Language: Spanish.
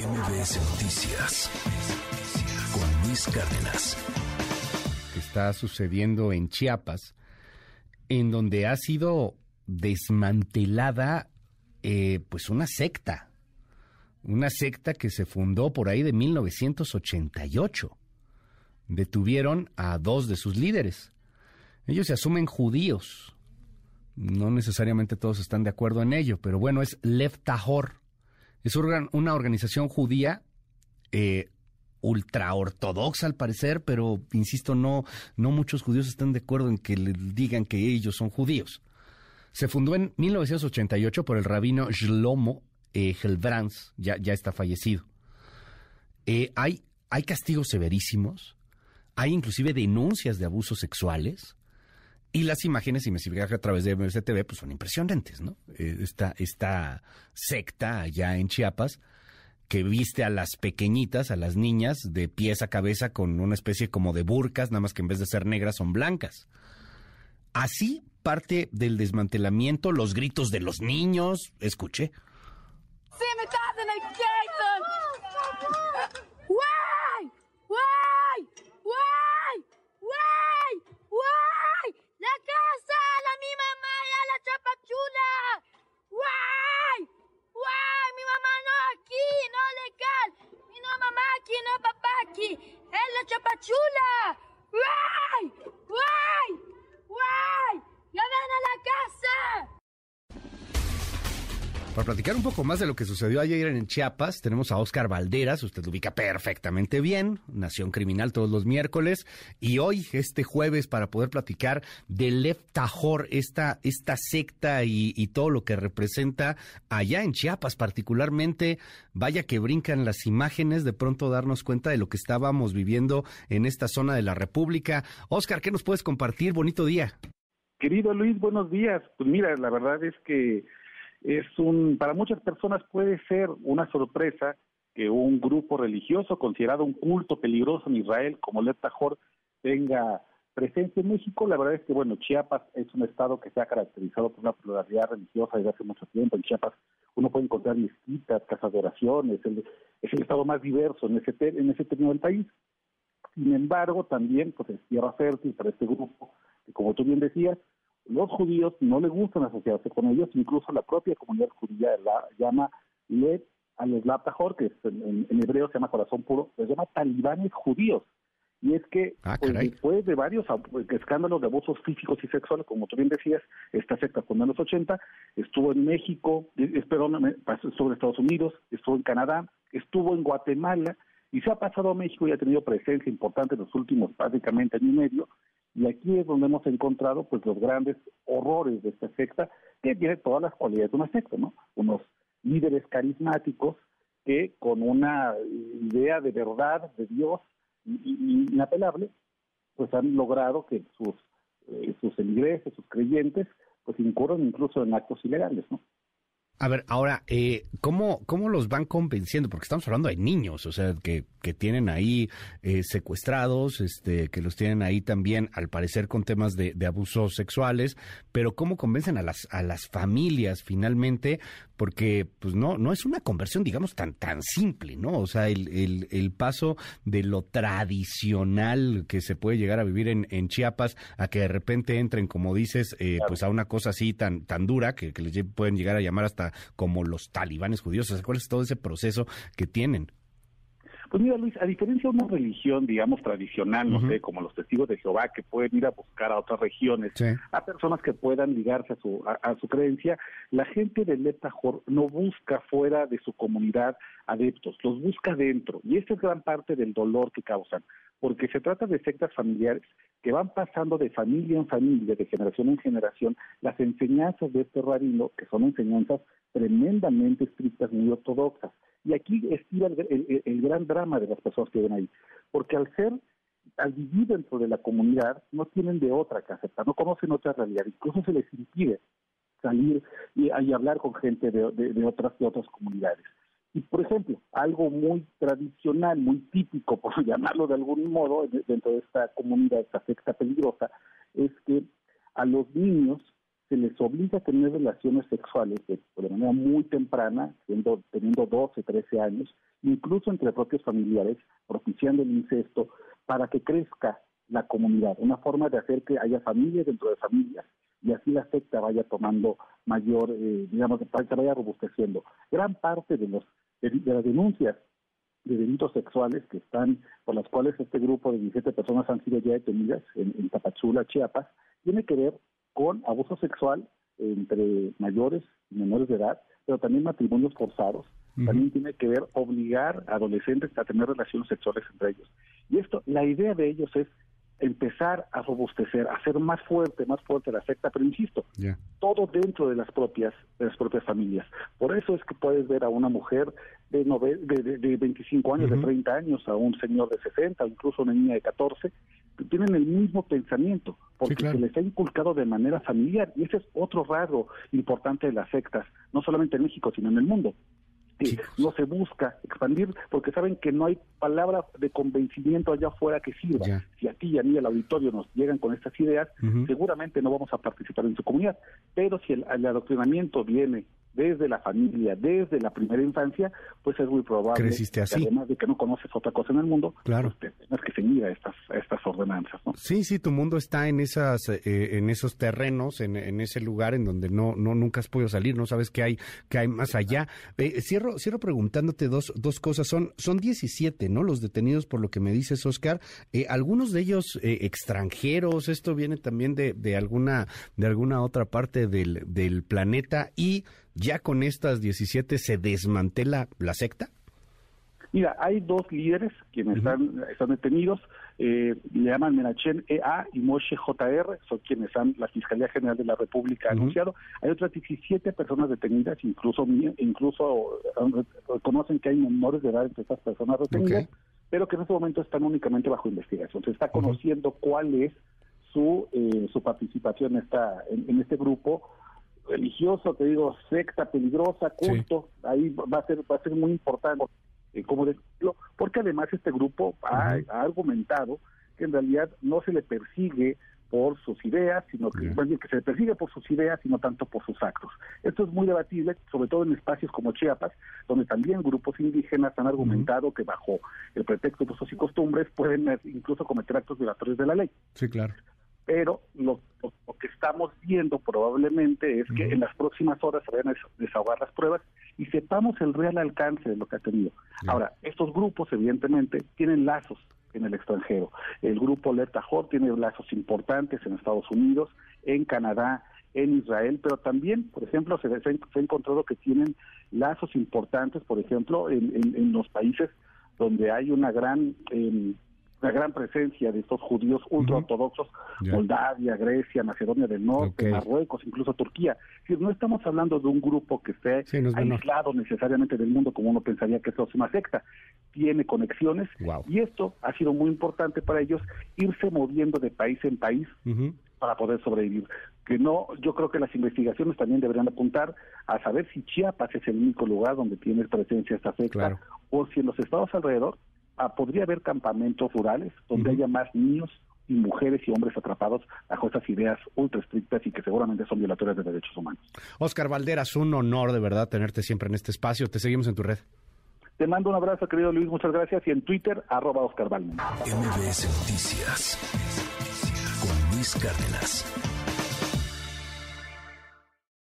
MBS Noticias con Luis Cárdenas. Está sucediendo en Chiapas, en donde ha sido desmantelada eh, pues una secta, una secta que se fundó por ahí de 1988. Detuvieron a dos de sus líderes. Ellos se asumen judíos. No necesariamente todos están de acuerdo en ello, pero bueno, es Lev Tahor es una organización judía eh, ultraortodoxa al parecer, pero insisto, no, no muchos judíos están de acuerdo en que le digan que ellos son judíos. Se fundó en 1988 por el rabino Shlomo eh, ya, ya está fallecido. Eh, hay, hay castigos severísimos, hay inclusive denuncias de abusos sexuales, y las imágenes, si me sigue a través de MSTV, pues son impresionantes, ¿no? Eh, esta, esta secta allá en Chiapas que viste a las pequeñitas, a las niñas, de pies a cabeza con una especie como de burcas, nada más que en vez de ser negras son blancas. Así parte del desmantelamiento, los gritos de los niños, escuché. Sí, me ¡La casa! ¡La mi mamá ya la chapachula! ¡Guay! ¡Guay! Mi mamá no aquí, no legal. Mi no mamá aquí, no papá aquí. Es la chapachula. ¡Guay! ¡Guay! ¡Guay! ¡Ya ven a la casa! Para platicar un poco más de lo que sucedió ayer en Chiapas, tenemos a Oscar Valderas, usted lo ubica perfectamente bien, Nación Criminal todos los miércoles, y hoy, este jueves, para poder platicar de Lev Tajor, esta, esta secta y, y todo lo que representa allá en Chiapas, particularmente, vaya que brincan las imágenes, de pronto darnos cuenta de lo que estábamos viviendo en esta zona de la República. Oscar, ¿qué nos puedes compartir? Bonito día. Querido Luis, buenos días. Pues mira, la verdad es que es un, para muchas personas puede ser una sorpresa que un grupo religioso considerado un culto peligroso en Israel como el Tajor tenga presencia en México. La verdad es que, bueno, Chiapas es un estado que se ha caracterizado por una pluralidad religiosa desde hace mucho tiempo. En Chiapas uno puede encontrar mezquitas, casas de oraciones, es el estado más diverso en ese, en ese término del país. Sin embargo, también pues es tierra fértil para este grupo, que como tú bien decías, los judíos no les gustan asociarse con ellos, incluso la propia comunidad judía la llama Led al Tahor, que en, hebreo se llama corazón puro, les llama talibanes judíos. Y es que ah, pues, después de varios escándalos de abusos físicos y sexuales, como tú bien decías, esta secta fundó en los 80, estuvo en México, estuvo en Estados Unidos, estuvo en Canadá, estuvo en Guatemala, y se ha pasado a México y ha tenido presencia importante en los últimos prácticamente año y medio, y aquí es donde hemos encontrado pues los grandes horrores de esta secta, que tiene todas las cualidades de una secta, ¿no? Unos líderes carismáticos que con una idea de verdad de Dios inapelable, pues han logrado que sus, eh, sus feligreses, sus creyentes, pues incurran incluso en actos ilegales, ¿no? A ver, ahora, eh, ¿cómo, ¿cómo los van convenciendo? Porque estamos hablando de niños, o sea, que, que tienen ahí eh, secuestrados, este, que los tienen ahí también, al parecer, con temas de, de, abusos sexuales, pero ¿cómo convencen a las, a las familias finalmente? Porque, pues, no, no es una conversión, digamos, tan, tan simple, ¿no? O sea, el, el, el paso de lo tradicional que se puede llegar a vivir en, en Chiapas a que de repente entren, como dices, eh, pues a una cosa así tan, tan dura que, que les pueden llegar a llamar hasta como los talibanes judíos? ¿Cuál es todo ese proceso que tienen? Pues mira, Luis, a diferencia de una religión, digamos, tradicional, no sé, como los testigos de Jehová, que pueden ir a buscar a otras regiones, a personas que puedan ligarse a su, a, su creencia, la gente de Letajor no busca fuera de su comunidad adeptos, los busca dentro. Y esta es gran parte del dolor que causan, porque se trata de sectas familiares que van pasando de familia en familia, de generación en generación, las enseñanzas de este rabino, que son enseñanzas tremendamente estrictas, muy ortodoxas. Y aquí estira el, gran drama de las personas que ven ahí, porque al ser, al vivir dentro de la comunidad, no tienen de otra que aceptar, no conocen otra realidad, incluso se les impide salir y, hablar con gente de, otras, de otras comunidades. Y, por ejemplo, algo muy tradicional, muy típico, por llamarlo de algún modo, dentro de esta comunidad, esta secta peligrosa, es que a los niños se les obliga a tener relaciones sexuales de, manera muy temprana, siendo, teniendo 12, 13 años, incluso entre propios familiares, propiciando el incesto, para que crezca la comunidad, una forma de hacer que haya familias dentro de familias y así la secta vaya tomando mayor, eh, digamos, se vaya robusteciendo. Gran parte de, los, de, las denuncias de delitos sexuales que están, por las cuales este grupo de 17 personas han sido ya detenidas en, en Tapachula, Chiapas, tiene que ver con abuso sexual entre mayores y menores de edad, pero también matrimonios forzados. También tiene que ver obligar a adolescentes a tener relaciones sexuales entre ellos. Y esto, la idea de ellos es empezar a robustecer, a hacer más fuerte, más fuerte la secta, pero insisto, todo dentro de las propias de las propias familias. Por eso es que puedes ver a una mujer de, de, de, 25 años, de 30 años, a un señor de 60, incluso una niña de 14, que tienen el mismo pensamiento, porque se les ha inculcado de manera familiar, y ese es otro rasgo importante de las sectas, no solamente en México, sino en el mundo. No se busca expandir porque saben que no hay palabra de convencimiento allá afuera que sirva. Si a ti y a mí al auditorio nos llegan con estas ideas, seguramente no vamos a participar en su comunidad. Pero si el adoctrinamiento viene desde la familia, desde la primera infancia, pues es muy probable Creciste así. Que además de que no conoces otra cosa en el mundo, claro. pues tengas que seguir a estas, estas ordenanzas. ¿no? Sí, sí, tu mundo está en esas, eh, en esos terrenos, en, en, ese lugar en donde no, no nunca has podido salir, no sabes qué hay, qué hay más allá. Eh, cierro, cierro preguntándote dos, dos cosas. Son, son 17, ¿no? Los detenidos por lo que me dices, Oscar. Eh, algunos de ellos extranjeros. Esto viene también de, de alguna, de alguna otra parte del, del planeta y ¿Ya con estas 17 se desmantela la secta? Mira, hay dos líderes quienes están, están detenidos, eh, le llaman Menachen EA y Moshe JR, son quienes han, la Fiscalía General de la República ha anunciado. Hay otras 17 personas detenidas, incluso incluso reconocen que hay menores de edad entre estas personas detenidas, pero que en este momento están únicamente bajo investigación. Se está conociendo cuál es su, eh, su participación en, esta, en este grupo religioso, te digo, secta peligrosa, culto, ahí va a ser va a ser muy importante eh, como decirlo, porque además este grupo ha, argumentado que en realidad no se le persigue por sus ideas, sino que, que se le persigue por sus ideas y no tanto por sus actos. Esto es muy debatible, sobre todo en espacios como Chiapas, donde también grupos indígenas han argumentado que bajo el pretexto de usos y costumbres pueden incluso cometer actos violatorios de la ley. Sí, claro. Pero lo, estamos viendo probablemente es que en las próximas horas se vayan a desahogar las pruebas y sepamos el real alcance de lo que ha tenido. Ahora, estos grupos evidentemente tienen lazos en el extranjero. El grupo Lerta Hot tiene lazos importantes en Estados Unidos, en Canadá, en Israel, pero también, por ejemplo, se, se, ha encontrado que tienen lazos importantes, por ejemplo, en, en, los países donde hay una gran... Eh, la gran presencia de estos judíos ultraortodoxos, Moldavia, Grecia, Macedonia del Norte, Marruecos, incluso Turquía. Si no estamos hablando de un grupo que esté aislado necesariamente del mundo como uno pensaría que es una secta. Tiene conexiones y esto ha sido muy importante para ellos irse moviendo de país en país para poder sobrevivir. Que no, yo creo que las investigaciones también deberían apuntar a saber si Chiapas es el único lugar donde tiene presencia esta secta o si en los estados alrededor Ah, podría haber campamentos rurales donde haya más niños y mujeres y hombres atrapados bajo estas ideas ultra estrictas y que seguramente son violatorias de derechos humanos. Oscar Valderas, un honor de verdad tenerte siempre en este espacio. Te seguimos en tu red. Te mando un abrazo, querido Luis, muchas gracias. Y en Twitter, arroba Oscar MBS Noticias con Luis Cárdenas.